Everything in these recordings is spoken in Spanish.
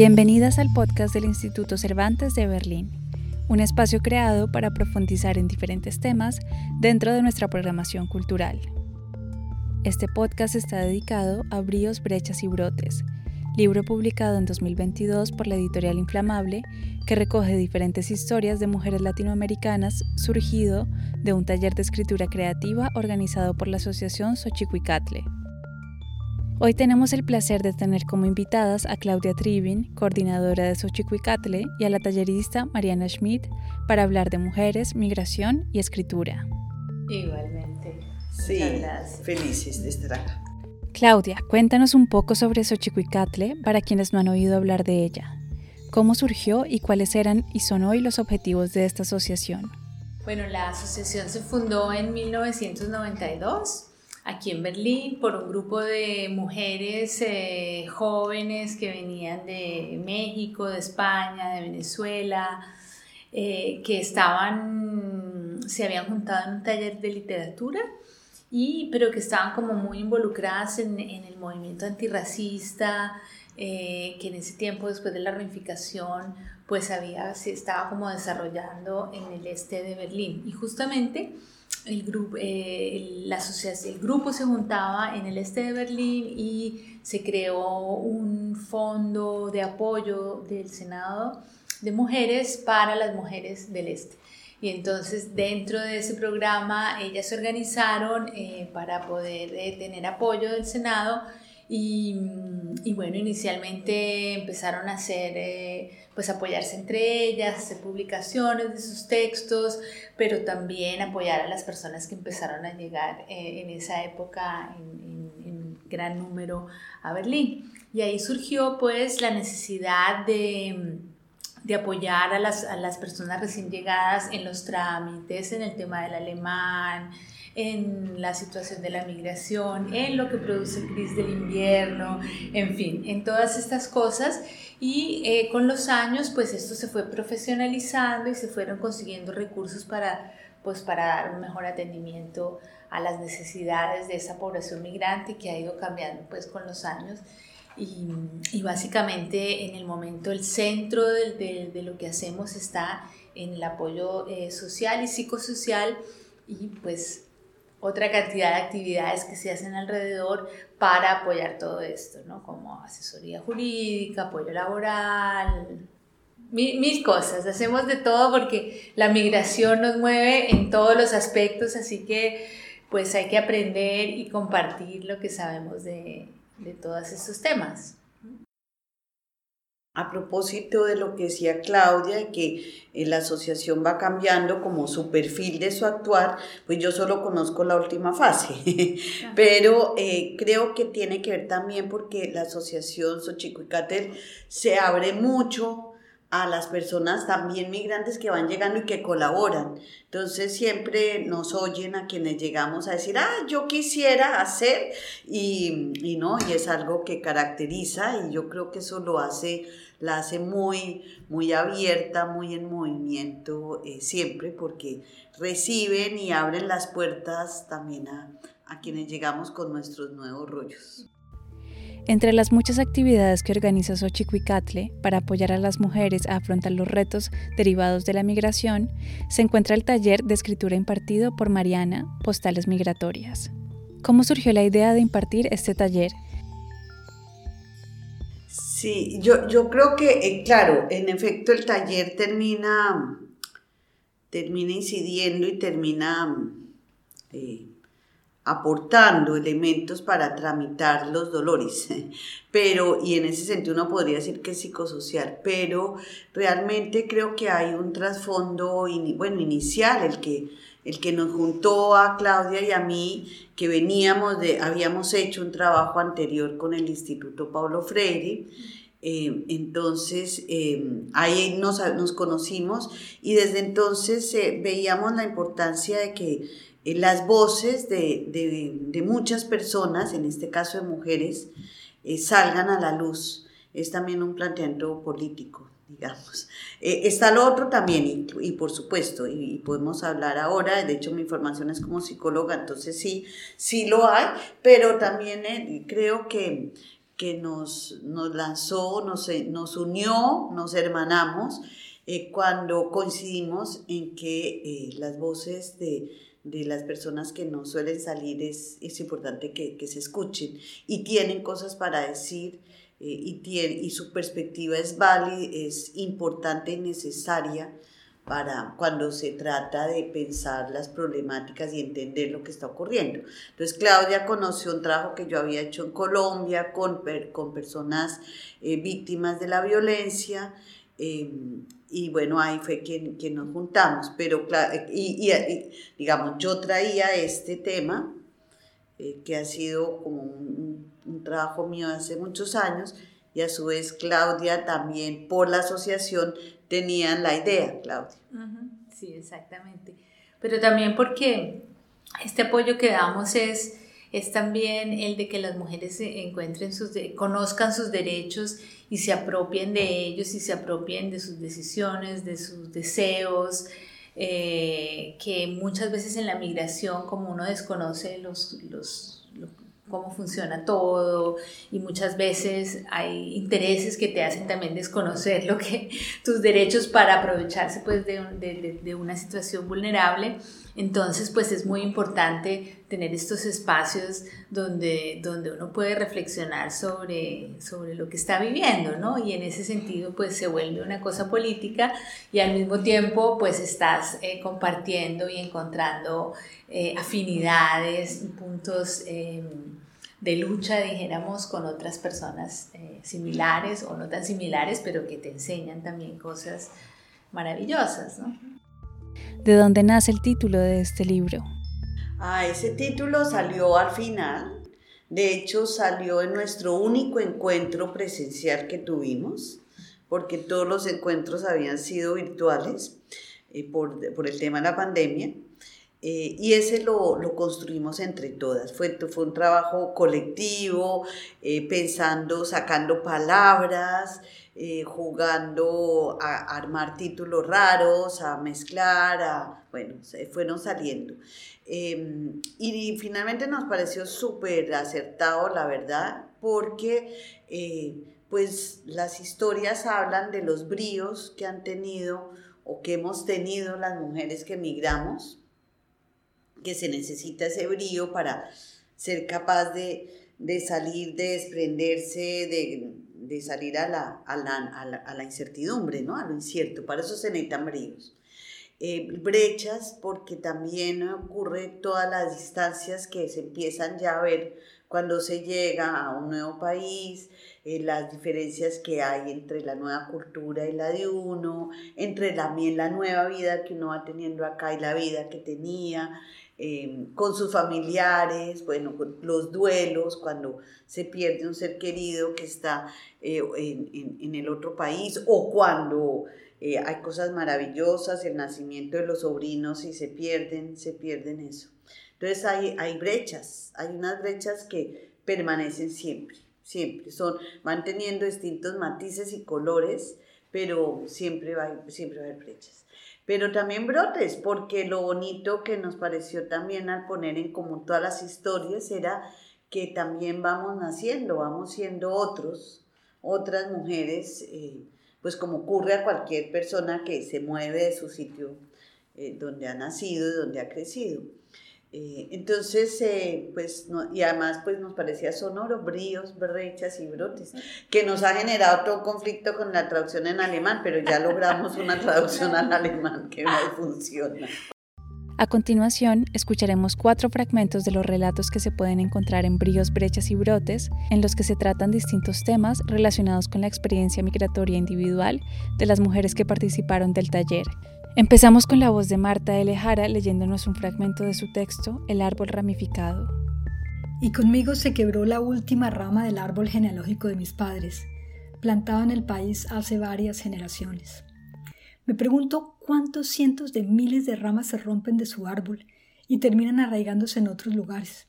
Bienvenidas al podcast del Instituto Cervantes de Berlín, un espacio creado para profundizar en diferentes temas dentro de nuestra programación cultural. Este podcast está dedicado a Bríos, Brechas y Brotes, libro publicado en 2022 por la editorial Inflamable, que recoge diferentes historias de mujeres latinoamericanas surgido de un taller de escritura creativa organizado por la Asociación Xochicuicatle. Hoy tenemos el placer de tener como invitadas a Claudia Tribin, coordinadora de Xochicuicatle, y a la tallerista Mariana Schmidt para hablar de mujeres, migración y escritura. Igualmente. Sí, felices de estar acá. Claudia, cuéntanos un poco sobre Xochicuicatle para quienes no han oído hablar de ella. ¿Cómo surgió y cuáles eran y son hoy los objetivos de esta asociación? Bueno, la asociación se fundó en 1992 aquí en Berlín por un grupo de mujeres eh, jóvenes que venían de México, de España, de Venezuela, eh, que estaban, se habían juntado en un taller de literatura, y, pero que estaban como muy involucradas en, en el movimiento antirracista, eh, que en ese tiempo, después de la reunificación, pues había, se estaba como desarrollando en el este de Berlín. Y justamente el grupo, eh, la el grupo se juntaba en el este de Berlín y se creó un fondo de apoyo del Senado de mujeres para las mujeres del este. Y entonces dentro de ese programa ellas se organizaron eh, para poder eh, tener apoyo del Senado y, y, bueno, inicialmente empezaron a hacer, eh, pues apoyarse entre ellas, hacer publicaciones de sus textos, pero también apoyar a las personas que empezaron a llegar eh, en esa época en, en, gran número a Berlín. Y ahí surgió pues la necesidad de, de apoyar a las, a las personas recién llegadas en los trámites, en el tema del alemán, en la situación de la migración, en lo que produce crisis del invierno, en fin, en todas estas cosas. Y eh, con los años, pues esto se fue profesionalizando y se fueron consiguiendo recursos para, pues, para dar un mejor atendimiento a las necesidades de esa población migrante que ha ido cambiando pues con los años. Y, y básicamente en el momento el centro de, de, de, lo que hacemos está en el apoyo eh, social y psicosocial y pues otra cantidad de actividades que se hacen alrededor para apoyar todo esto, ¿no? Como asesoría jurídica, apoyo laboral, mil, cosas. Hacemos de todo porque la migración nos mueve en todos los aspectos, así que pues hay que aprender y compartir lo que sabemos de, de todos estos temas. A propósito de lo que decía Claudia, que eh, la asociación va cambiando como su perfil de su actuar, pues yo solo conozco la última fase, pero eh, creo que tiene que ver también porque la asociación Xochicuicatel se abre mucho a las personas también migrantes que van llegando y que colaboran. Entonces siempre nos oyen a quienes llegamos a decir, ah, yo quisiera hacer, y, y no, y es algo que caracteriza y yo creo que eso lo hace, la hace muy, muy abierta, muy en movimiento eh, siempre, porque reciben y abren las puertas también a, a quienes llegamos con nuestros nuevos rollos. Entre las muchas actividades que organiza Xochicuicatle para apoyar a las mujeres a afrontar los retos derivados de la migración, se encuentra el taller de escritura impartido por Mariana, Postales Migratorias. ¿Cómo surgió la idea de impartir este taller? Sí, yo, yo creo que, eh, claro, en efecto el taller termina, termina incidiendo y termina eh, aportando elementos para tramitar los dolores, pero, y en ese sentido uno podría decir que es psicosocial, pero realmente creo que hay un trasfondo, bueno, inicial, el que, el que nos juntó a Claudia y a mí, que veníamos de, habíamos hecho un trabajo anterior con el Instituto Pablo Freire, eh, entonces eh, ahí nos, nos, conocimos y desde entonces eh, veíamos la importancia de que eh, las voces de, de, de, muchas personas, en este caso de mujeres, eh, salgan a la luz. Es también un planteamiento político, digamos. Eh, está lo otro también, y, y por supuesto, y, y, podemos hablar ahora, de hecho mi formación es como psicóloga, entonces sí, sí lo hay, pero también creo que que nos, nos lanzó, nos, nos unió, nos hermanamos eh, cuando coincidimos en que eh, las voces de, de, las personas que no suelen salir es, es importante que, que, se escuchen y tienen cosas para decir eh, y, tiene, y su perspectiva es válida, es importante y necesaria para cuando se trata de pensar las problemáticas y entender lo que está ocurriendo. Entonces Claudia conoció un trabajo que yo había hecho en Colombia con, con personas víctimas de la violencia Em, y bueno, ahí fue que, que nos juntamos, pero y, y, digamos, yo traía este tema, eh, que ha sido como un, un, trabajo mío hace muchos años, y a su vez Claudia también por la asociación tenían la idea, Claudia. Sí, exactamente. Pero también porque este apoyo que damos es, es también el de que las mujeres encuentren sus, conozcan sus derechos y se apropien de ellos y se apropien de sus decisiones, de sus deseos, eh, que muchas veces en la migración, como uno desconoce los, los cómo funciona todo y muchas veces hay intereses que te hacen también desconocer lo que tus derechos para aprovecharse pues de, de, de, una situación vulnerable. Entonces pues es muy importante tener estos espacios donde, donde uno puede reflexionar sobre, sobre lo que está viviendo, ¿no? Y en ese sentido pues se vuelve una cosa política y al mismo tiempo pues estás eh, compartiendo y encontrando eh, afinidades puntos em, de lucha, dijéramos, con otras personas eh, similares o no tan similares, pero que te enseñan también cosas maravillosas. ¿no? ¿De dónde nace el título de este libro? Ah, ese título salió al final. De hecho, salió en nuestro único encuentro presencial que tuvimos, porque todos los encuentros habían sido virtuales eh, por, por el tema de la pandemia. Eh, y ese lo, lo, construimos entre todas. Fue, fue un trabajo colectivo, eh, pensando, sacando palabras, eh, jugando a, armar títulos raros, a mezclar, a, bueno, se fueron saliendo. Em, y, finalmente nos pareció súper acertado, la verdad, porque pues las historias hablan de los bríos que han tenido o que hemos tenido las mujeres que emigramos que se necesita ese brío para ser capaz de, salir, de desprenderse, de, salir a la, a, la, incertidumbre, ¿no? a lo incierto. Para eso se necesitan bríos. Eh, brechas, porque también ocurre todas las distancias que se empiezan ya a ver cuando se llega a un nuevo país, eh, las diferencias que hay entre la nueva cultura y la de uno, entre también la nueva vida que uno va teniendo acá y la vida que tenía, Em, con sus familiares, bueno, los duelos, cuando se pierde un ser querido que está eh, en, el otro país o cuando eh, hay cosas maravillosas, el nacimiento de los sobrinos y se pierden, se pierden eso. Entonces hay, hay brechas, hay unas brechas que permanecen siempre, siempre, son, van teniendo distintos matices y colores, pero siempre va, siempre va a haber brechas pero también brotes, porque lo bonito que nos pareció también al poner en común todas las historias era que también vamos naciendo, vamos siendo otros, otras mujeres, eh, pues como ocurre a cualquier persona que se mueve de su sitio eh, donde ha nacido y donde ha crecido. Eh, entonces, eh, pues, y además, pues nos parecía sonoro, bríos, brechas y brotes, que nos ha generado todo conflicto con la traducción en alemán, pero ya logramos una traducción al alemán que no funciona. A continuación, escucharemos cuatro fragmentos de los relatos que se pueden encontrar en Bríos, Brechas y Brotes, en los que se tratan distintos temas relacionados con la experiencia migratoria individual de las mujeres que participaron del taller, Empezamos con la voz de Marta de Lejara leyéndonos un fragmento de su texto, El árbol ramificado. Y conmigo se quebró la última rama del árbol genealógico de mis padres, plantado en el país hace varias generaciones. Me pregunto cuántos cientos de miles de ramas se rompen de su árbol y terminan arraigándose en otros lugares.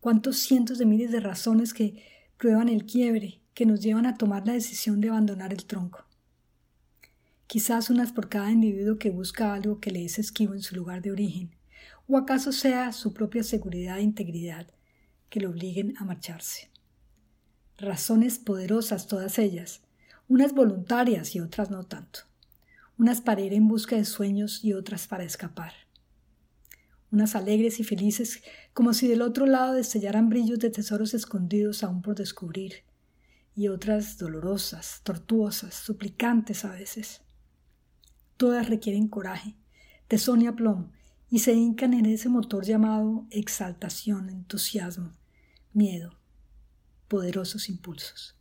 Cuántos cientos de miles de razones que prueban el quiebre, que nos llevan a tomar la decisión de abandonar el tronco quizás unas por cada individuo que busca algo que le es esquivo en su lugar de origen, o acaso sea su propia seguridad e integridad que lo obliguen a marcharse. razones poderosas todas ellas, unas voluntarias y otras no tanto, unas para ir en busca de sueños y otras para escapar, unas alegres y felices como si del otro lado destellaran brillos de tesoros escondidos aún por descubrir, y otras dolorosas, tortuosas, suplicantes a veces. Todas requieren coraje, tesón y aplomo, y se hincan en ese motor llamado exaltación, entusiasmo, miedo, poderosos impulsos.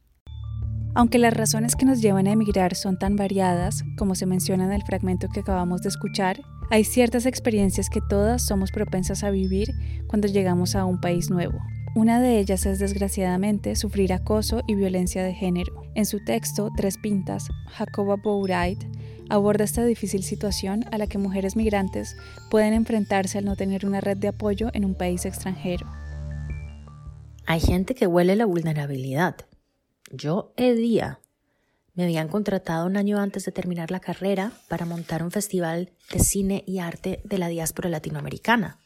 Aunque las razones que nos llevan a emigrar son tan variadas, como se menciona en el fragmento que acabamos de escuchar, hay ciertas experiencias que todas somos propensas a vivir cuando llegamos a un país nuevo. Una de ellas es desgraciadamente sufrir acoso y violencia de género. En su texto Tres Pintas, Jacoba Bourait aborda esta difícil situación a la que mujeres migrantes pueden enfrentarse al no tener una red de apoyo en un país extranjero. Hay gente que huele la vulnerabilidad. Yo, día me habían contratado un año antes de terminar la carrera para montar un festival de cine y arte de la diáspora latinoamericana.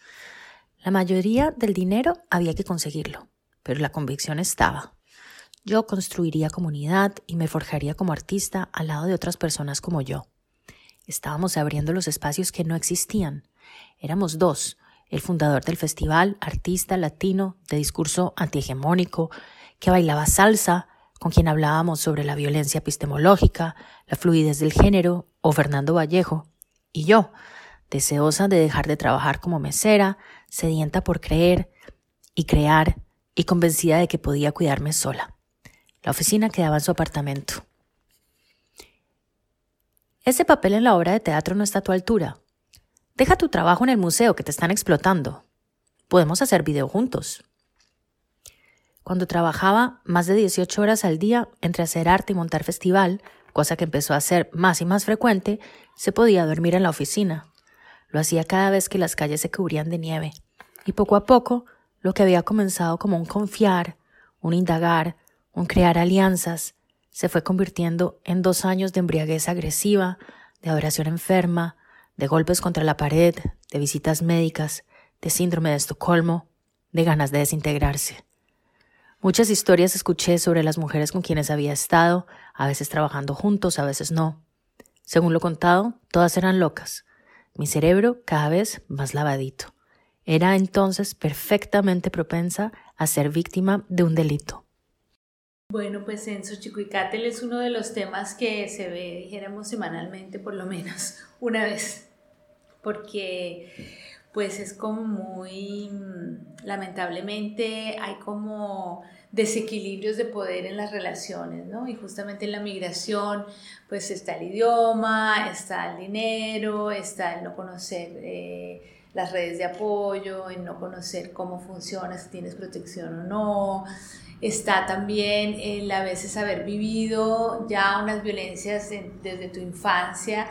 La mayoría del dinero había que conseguirlo, pero la convicción estaba. Yo construiría comunidad y me forjaría como artista al lado de otras personas como yo. Estábamos abriendo los espacios que no existían. Éramos dos, el fundador del festival, artista latino de discurso antihegemónico, que bailaba salsa, con quien hablábamos sobre la violencia epistemológica, la fluidez del género, o Fernando Vallejo, y yo, deseosa de dejar de trabajar como mesera, sedienta por creer y crear, y convencida de que podía cuidarme sola. La oficina quedaba en su apartamento. Ese papel en la obra de teatro no está a tu altura, Deja tu trabajo en el museo que te están explotando. Podemos hacer video juntos. Cuando trabajaba más de 18 horas al día entre hacer arte y montar festival, cosa que empezó a ser más y más frecuente, se podía dormir en la oficina. Lo hacía cada vez que las calles se cubrían de nieve. Y poco a poco, lo que había comenzado como un confiar, un indagar, un crear alianzas, se fue convirtiendo en dos años de embriaguez agresiva, de adoración enferma, de golpes contra la pared, de visitas médicas, de síndrome de Estocolmo, de ganas de desintegrarse. Muchas historias escuché sobre las mujeres con quienes había estado, a veces trabajando juntos, a veces no. Según lo contado, todas eran locas. Mi cerebro cada vez más lavadito. Era entonces perfectamente propensa a ser víctima de un delito. Bueno, pues en Xochicuicátel es uno de los temas que se ve, dijéramos, semanalmente por lo menos una vez, porque pues es como muy, lamentablemente hay como desequilibrios de poder en las relaciones, ¿no? Y justamente en la migración, pues está el idioma, está el dinero, está el no conocer eh, las redes de apoyo, en no conocer cómo funciona, si tienes protección o no, está también el a veces haber vivido ya unas violencias desde tu infancia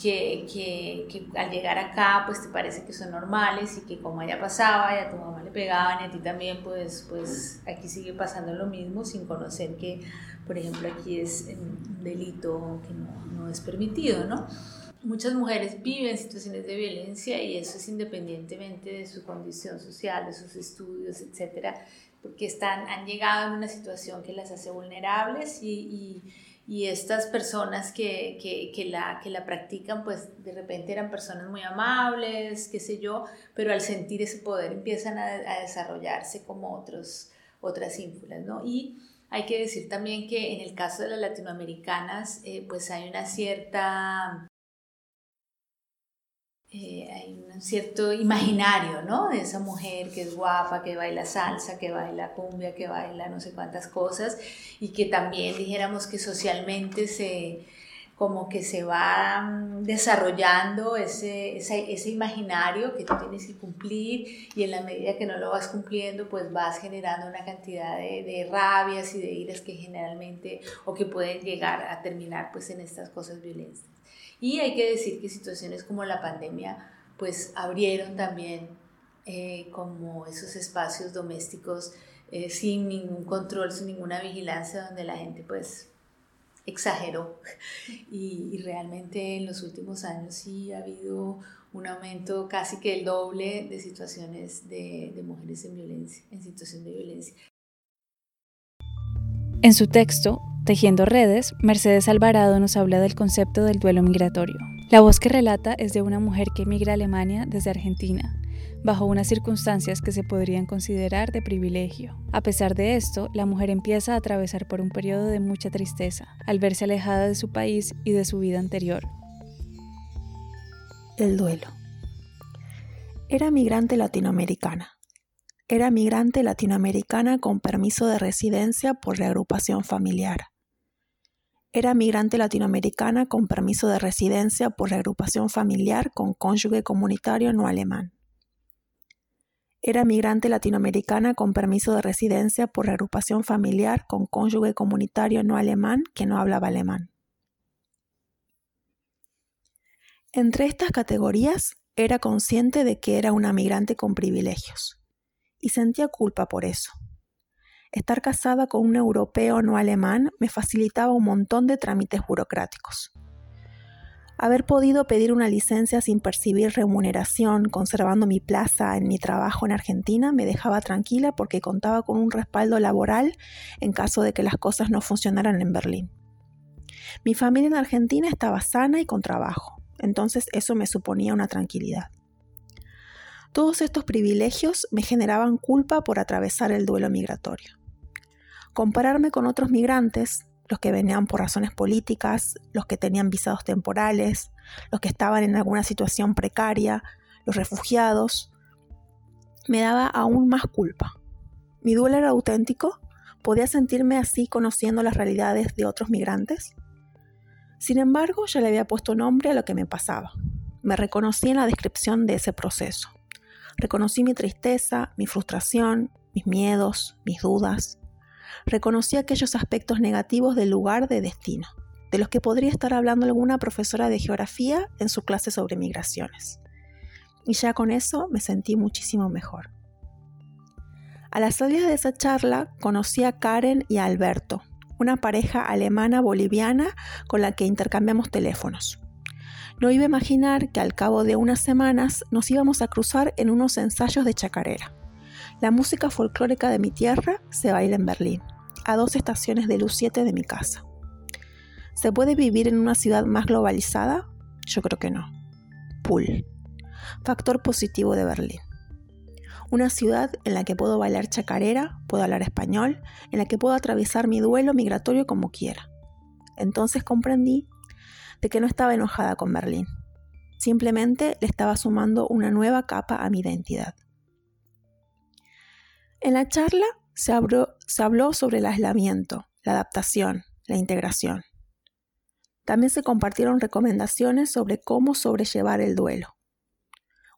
que, que, que, al llegar acá pues te parece que son normales y que como allá pasaba y a tu mamá le pegaban y a ti también pues, pues aquí sigue pasando lo mismo sin conocer que por ejemplo aquí es un delito que no, no es permitido, ¿no? Muchas mujeres viven situaciones de violencia y eso es independientemente de su condición social, de sus estudios, etcétera porque están, han llegado en una situación que las hace vulnerables y, y, estas personas que, que, que, la, que la practican, pues de repente eran personas muy amables, qué sé yo, pero al sentir ese poder empiezan a, a desarrollarse como otros, otras ínfulas, ¿no? Y hay que decir también que en el caso de las latinoamericanas, eh, pues hay una cierta eh, hay un cierto imaginario, ¿no? De esa mujer que es guapa, que baila salsa, que baila cumbia, que baila no sé cuántas cosas y que también dijéramos que socialmente se como que se va mm, desarrollando ese, ese, imaginario que tú tienes que cumplir y en la medida que no lo vas cumpliendo pues vas generando una cantidad de, de rabias y de iras que generalmente o que pueden llegar a terminar pues en estas cosas violentas. Y hay que decir que situaciones como la pandemia pues abrieron también eh, como esos espacios domésticos eh, sin ningún control, sin ninguna vigilancia, donde la gente pues exageró. Y, realmente en los últimos años sí ha habido un aumento casi que el doble de situaciones de, de mujeres en violencia, en situación de violencia. En su texto, Tejiendo redes, Mercedes Alvarado nos habla del concepto del duelo migratorio. La voz que relata es de una mujer que emigra a Alemania desde Argentina, bajo unas circunstancias que se podrían considerar de privilegio. A pesar de esto, la mujer empieza a atravesar por un periodo de mucha tristeza, al verse alejada de su país y de su vida anterior. El duelo. Era migrante latinoamericana. Era migrante latinoamericana con permiso de residencia por reagrupación familiar. Era migrante latinoamericana con permiso de residencia por reagrupación familiar con cónyuge comunitario no alemán. Era migrante latinoamericana con permiso de residencia por reagrupación familiar con cónyuge comunitario no alemán que no hablaba alemán. Entre estas categorías era consciente de que era una migrante con privilegios y sentía culpa por eso. Estar casada con un europeo no alemán me facilitaba un montón de trámites burocráticos. Haber podido pedir una licencia sin percibir remuneración, conservando mi plaza en mi trabajo en Argentina, me dejaba tranquila porque contaba con un respaldo laboral en caso de que las cosas no funcionaran en Berlín. Mi familia en Argentina estaba sana y con trabajo, entonces eso me suponía una tranquilidad. Todos estos privilegios me generaban culpa por atravesar el duelo migratorio. Compararme con otros migrantes, los que venían por razones políticas, los que tenían visados temporales, los que estaban en alguna situación precaria, los refugiados, me daba aún más culpa. ¿Mi duelo era auténtico? ¿Podía sentirme así conociendo las realidades de otros migrantes? Sin embargo, ya le había puesto nombre a lo que me pasaba. Me reconocí en la descripción de ese proceso. Reconocí mi tristeza, mi frustración, mis miedos, mis dudas. Reconocí aquellos aspectos negativos del lugar de destino, de los que podría estar hablando alguna profesora de geografía en su clase sobre migraciones. Y ya con eso me sentí muchísimo mejor. A la salida de esa charla conocí a Karen y a Alberto, una pareja alemana boliviana con la que intercambiamos teléfonos. No iba a imaginar que al cabo de unas semanas nos íbamos a cruzar en unos ensayos de chacarera. La música folclórica de mi tierra se baila en Berlín, a dos estaciones de luz 7 de mi casa. ¿Se puede vivir en una ciudad más globalizada? Yo creo que no. Pool. Factor positivo de Berlín. Una ciudad en la que puedo bailar chacarera, puedo hablar español, en la que puedo atravesar mi duelo migratorio como quiera. Entonces comprendí de que no estaba enojada con Berlín. Simplemente le estaba sumando una nueva capa a mi identidad. En la charla se, se habló sobre el aislamiento, la adaptación, la integración. También se compartieron recomendaciones sobre cómo sobrellevar el duelo.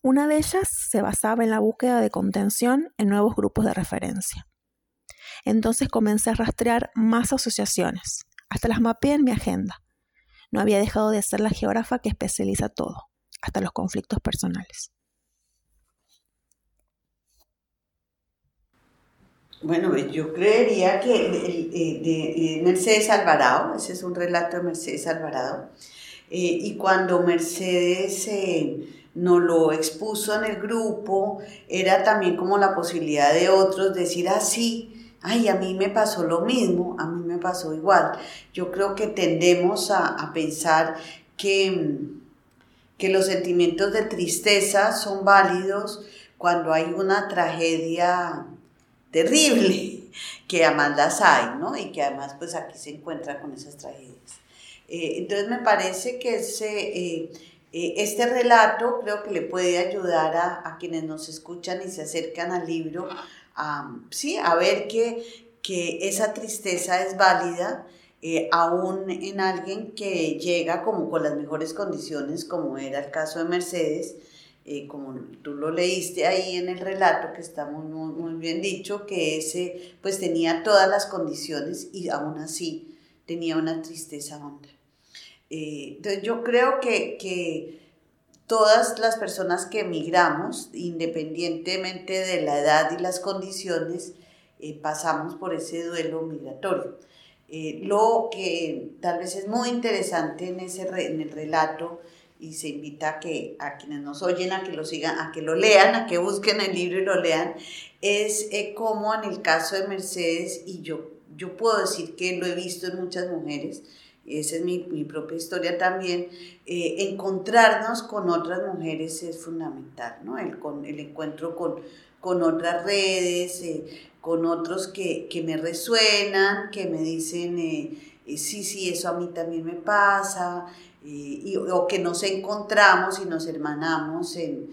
Una de ellas se basaba en la búsqueda de contención en nuevos grupos de referencia. Entonces comencé a rastrear más asociaciones, hasta las mapeé en mi agenda. No había dejado de ser la geógrafa que especializa todo, hasta los conflictos personales. Bueno, pues yo creería que de, Mercedes Alvarado, ese es un relato de Mercedes Alvarado, eh, y cuando Mercedes eh, nos lo expuso en el grupo, era también como la posibilidad de otros decir, ah, ay, a mí me pasó lo mismo, a mí me pasó igual. Yo creo que tendemos a, pensar que, que los sentimientos de tristeza son válidos cuando hay una tragedia terrible, que además las hay, ¿no? Y que además pues aquí se encuentra con esas tragedias. Eh, entonces me parece que ese, eh, eh, este relato creo que le puede ayudar a, a, quienes nos escuchan y se acercan al libro sí, a ver que, que esa tristeza es válida, aún en alguien que llega como con las mejores condiciones, como era el caso de Mercedes, como tú lo leíste ahí en el relato, que está muy, muy, bien dicho, que ese pues tenía todas las condiciones y aún así tenía una tristeza honda. Eh, entonces yo creo que, que todas las personas que emigramos, independientemente de la edad y las condiciones, eh, pasamos por ese duelo migratorio. Eh, lo que tal vez es muy interesante en, ese en el relato y se invita a, que, a quienes nos oyen a que lo sigan, a que lo lean, a que busquen el libro y lo lean, es eh, como en el caso de Mercedes y yo yo puedo decir que lo he visto en muchas mujeres, esa es mi, propia historia también, eh, encontrarnos con otras mujeres es fundamental, ¿no? El, con, el encuentro con, con otras redes, eh, con otros que, me resuenan, que me dicen, eh, sí, sí, eso a mí también me pasa, y, o que nos encontramos y nos hermanamos en,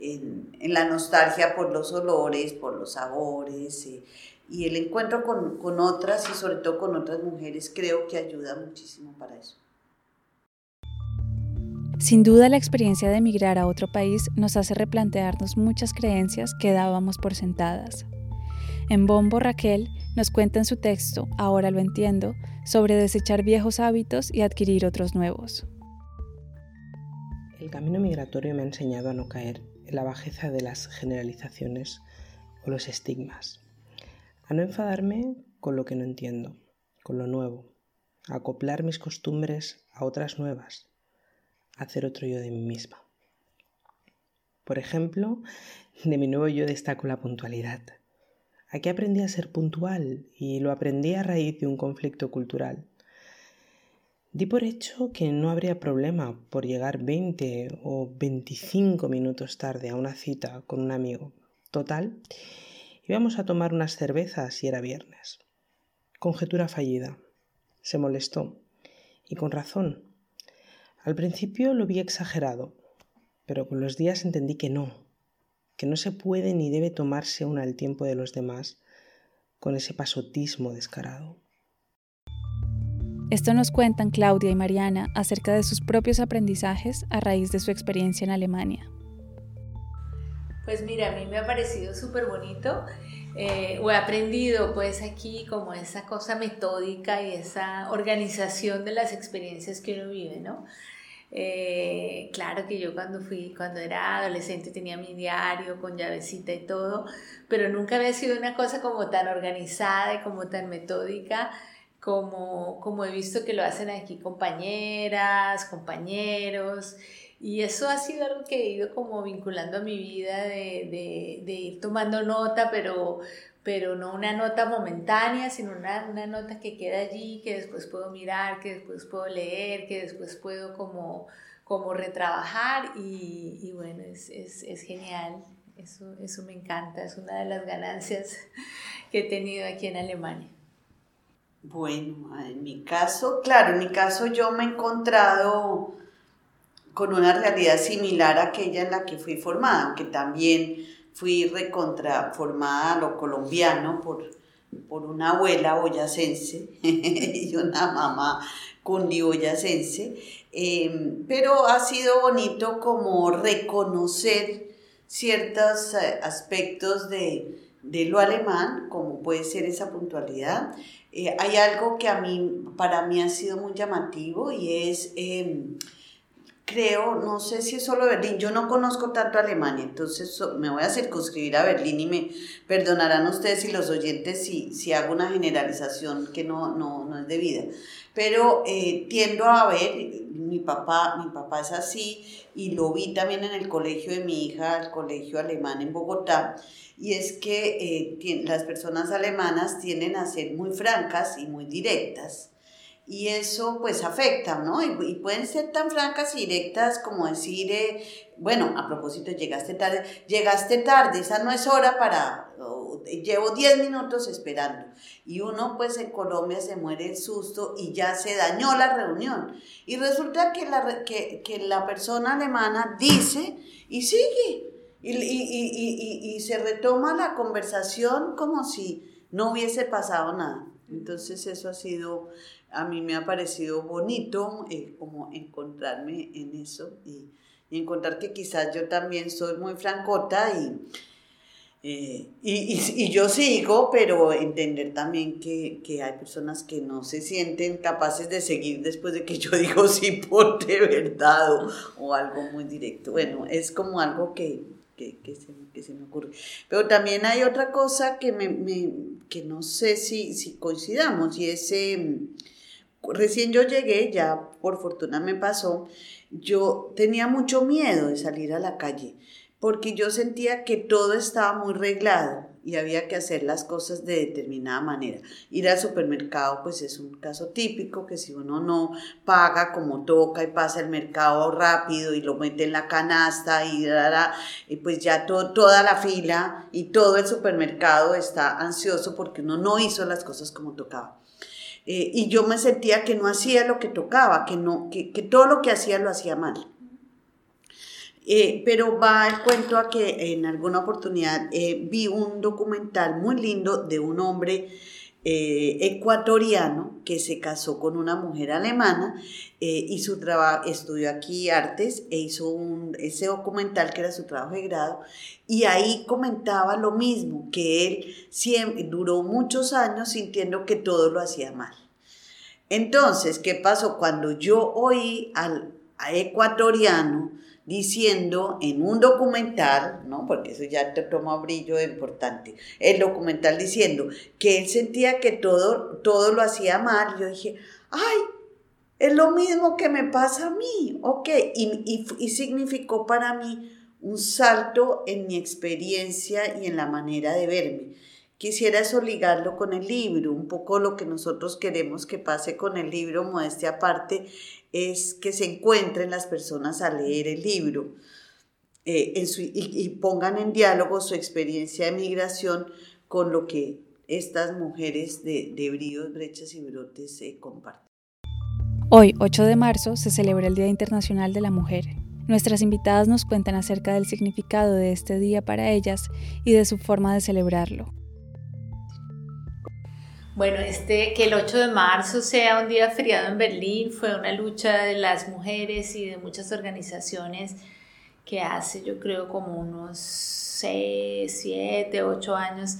en, la nostalgia por los olores, por los sabores y el encuentro con, con otras y sobre todo con otras mujeres creo que ayuda muchísimo para eso. Sin duda la experiencia de emigrar a otro país nos hace replantearnos muchas creencias que dábamos por sentadas. En Bombo Raquel nos cuenta en su texto, Ahora lo entiendo, sobre desechar viejos hábitos y adquirir otros nuevos. El camino migratorio me ha enseñado a no caer en la bajeza de las generalizaciones o los estigmas a no enfadarme con lo que no entiendo, con lo nuevo, a acoplar mis costumbres a otras nuevas, a hacer otro yo de mí misma. Por ejemplo, de mi nuevo yo destaco la puntualidad. Aquí aprendí a ser puntual y lo aprendí a raíz de un conflicto cultural. Di por hecho que no habría problema por llegar 20 o 25 minutos tarde a una cita con un amigo. Total, Íbamos a tomar unas cervezas y era viernes. Conjetura fallida. Se molestó. Y con razón. Al principio lo vi exagerado, pero con los días entendí que no, que no se puede ni debe tomarse una al tiempo de los demás con ese pasotismo descarado. Esto nos cuentan Claudia y Mariana acerca de sus propios aprendizajes a raíz de su experiencia en Alemania. Pues mira, a mí me ha parecido súper bonito. Eh, o he aprendido pues aquí como esa cosa metódica y esa organización de las experiencias que uno vive, ¿no? Eh, claro que yo cuando fui, cuando era adolescente tenía mi diario con llavecita y todo, pero nunca había sido una cosa como tan organizada y como tan metódica como, como he visto que lo hacen aquí compañeras, compañeros. Y eso ha sido algo que he ido como vinculando a mi vida de, de, ir tomando nota, pero, pero no una nota momentánea, sino una, una, nota que queda allí, que después puedo mirar, que después puedo leer, que después puedo como, como retrabajar y, y bueno, es, es, es, genial. Eso, eso me encanta, es una de las ganancias que he tenido aquí en Alemania. Bueno, en mi caso, claro, en mi caso yo me he encontrado con una realidad similar a aquella en la que fui formada, aunque también fui recontraformada a lo colombiano por, por una abuela boyacense y una mamá cundi boyacense, em, pero ha sido bonito como reconocer ciertos eh, aspectos de, lo alemán, como puede ser esa puntualidad. Eh, hay algo que a mí, para mí ha sido muy llamativo y es em, creo, no sé si es solo Berlín, yo no conozco tanto Alemania, entonces me voy a circunscribir a Berlín y me perdonarán ustedes y los oyentes si, si hago una generalización que no, no, no es debida. Pero eh, tiendo a ver, mi papá, mi papá es así y lo vi también en el colegio de mi hija, el colegio alemán en Bogotá, y es que eh, las personas alemanas tienden a ser muy francas y muy directas y eso pues afecta, ¿no? Y, pueden ser tan francas y directas como decir, eh, bueno, a propósito, llegaste tarde, llegaste tarde, esa no es hora para, llevo 10 minutos esperando. Y uno pues en Colombia se muere el susto y ya se dañó la reunión. Y resulta que la, que, que la persona alemana dice y sigue. Y, y, y se retoma la conversación como si no hubiese pasado nada. Entonces eso ha sido a mí me ha parecido bonito eh, como encontrarme en eso y, encontrar que quizás yo también soy muy francota eh, y, y, yo sigo, pero entender también que, hay personas que no se sienten capaces de seguir después de que yo digo sí por de verdad o, algo muy directo. Bueno, es como algo que, se, me ocurre. Pero también hay otra cosa que, me, que no sé si, si coincidamos y es... Em, recién yo llegué, ya por fortuna me pasó, yo tenía mucho miedo de salir a la calle porque yo sentía que todo estaba muy reglado y había que hacer las cosas de determinada manera. Ir al supermercado pues es un caso típico que si uno no paga como toca y pasa el mercado rápido y lo mete en la canasta y, y pues ya toda la fila y todo el supermercado está ansioso porque uno no hizo las cosas como tocaba. Eh, y yo me sentía que no hacía lo que tocaba, que, no, que, que todo lo que hacía lo hacía mal. Eh, pero va el cuento a que en alguna oportunidad eh, vi un documental muy lindo de un hombre eh, ecuatoriano que se casó con una mujer alemana y su trabajo estudió aquí artes e hizo un, ese documental que era su trabajo de grado y ahí comentaba lo mismo que él siempre, duró muchos años sintiendo que todo lo hacía mal. Entonces, ¿qué pasó? Cuando yo oí al ecuatoriano diciendo en un documental, ¿no? Porque eso ya te toma brillo importante, el documental diciendo que él sentía que todo, todo lo hacía mal. Yo dije, ay, es lo mismo que me pasa a mí, ok, y, y significó para mí un salto en mi experiencia y en la manera de verme. Quisiera eso ligarlo con el libro, un poco lo que nosotros queremos que pase con el libro, modestia aparte, es que se encuentren las personas a leer el libro eh, y, pongan en diálogo su experiencia de migración con lo que estas mujeres de, de bríos, brechas y brotes comparten. Hoy, 8 de marzo, se celebra el Día Internacional de la Mujer. Nuestras invitadas nos cuentan acerca del significado de este día para ellas y de su forma de celebrarlo. Bueno, este, que el 8 de marzo sea un día feriado en Berlín fue una lucha de las mujeres y de muchas organizaciones que hace yo creo como unos 6, 7, 8 años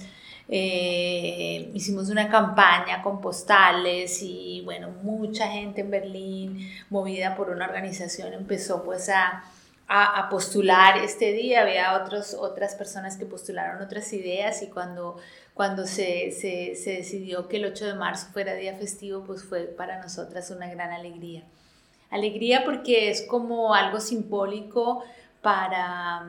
eh, hicimos una campaña con postales y bueno, mucha gente en Berlín movida por una organización empezó pues a, a, postular este día, había otros, otras personas que postularon otras ideas y cuando cuando se, se, se, decidió que el 8 de marzo fuera día festivo, pues fue para nosotras una gran alegría. Alegría porque es como algo simbólico para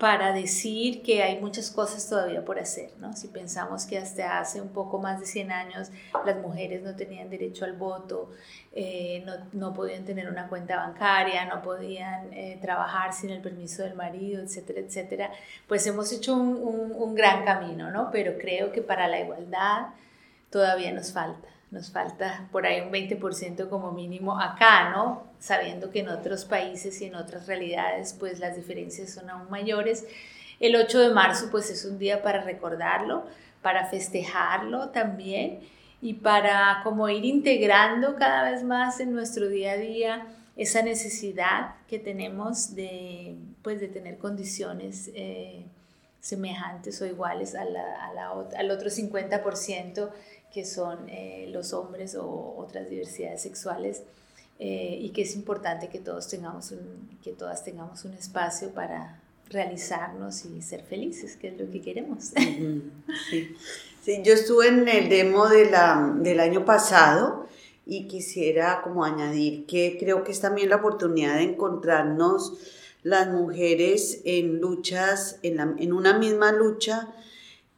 para decir que hay muchas cosas todavía por hacer, ¿no? Si pensamos que hasta hace un poco más de 100 años las mujeres no tenían derecho al voto, eh, no, no, podían tener una cuenta bancaria, no podían eh, trabajar sin el permiso del marido, etcétera, etcétera, pues hemos hecho un, un, un gran camino, ¿no? Pero creo que para la igualdad todavía nos falta nos falta por ahí un 20% como mínimo acá, ¿no? Sabiendo que en otros países y en otras realidades pues las diferencias son aún mayores. El 8 de marzo pues es un día para recordarlo, para festejarlo también y para como ir integrando cada vez más en nuestro día a día esa necesidad que tenemos de, pues, de tener condiciones eh, semejantes o iguales a al otro 50% que son eh, los hombres o otras diversidades sexuales eh, y que es importante que todos tengamos un, que todas tengamos un espacio para realizarnos y ser felices, que es lo que queremos. Sí. sí yo estuve en el demo de la, del año pasado y quisiera como añadir que creo que es también la oportunidad de encontrarnos las mujeres en luchas, en, la, en una misma lucha,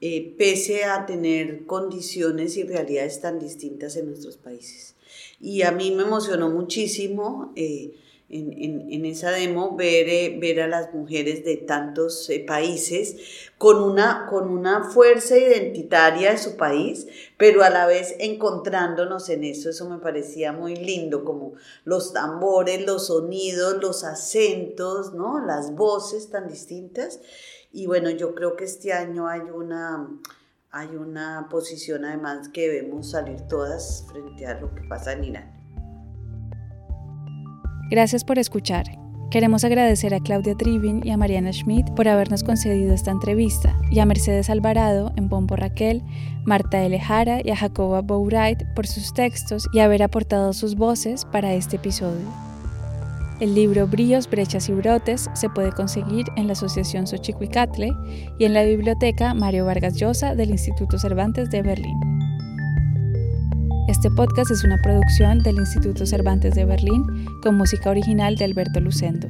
eh, pese a tener condiciones y realidades tan distintas en nuestros países. Y a mí me emocionó muchísimo eh, en, esa demo ver, eh, ver a las mujeres de tantos países con una, con una fuerza identitaria de su país, pero a la vez encontrándonos en eso. Eso me parecía muy lindo, como los tambores, los sonidos, los acentos, ¿no? las voces tan distintas. Y bueno, yo creo que este año hay una, hay una posición además que debemos salir todas frente a lo que pasa en Irán. Gracias por escuchar. Queremos agradecer a Claudia Trivin y a Mariana Schmidt por habernos concedido esta entrevista y a Mercedes Alvarado en Pompo Raquel, Marta Elejara y a Jacoba Bowright por sus textos y haber aportado sus voces para este episodio. El libro Bríos, Brechas y Brotes se puede conseguir en la Asociación Xochicuicatle y en la Biblioteca Mario Vargas Llosa del Instituto Cervantes de Berlín. Este podcast es una producción del Instituto Cervantes de Berlín con música original de Alberto Lucendo.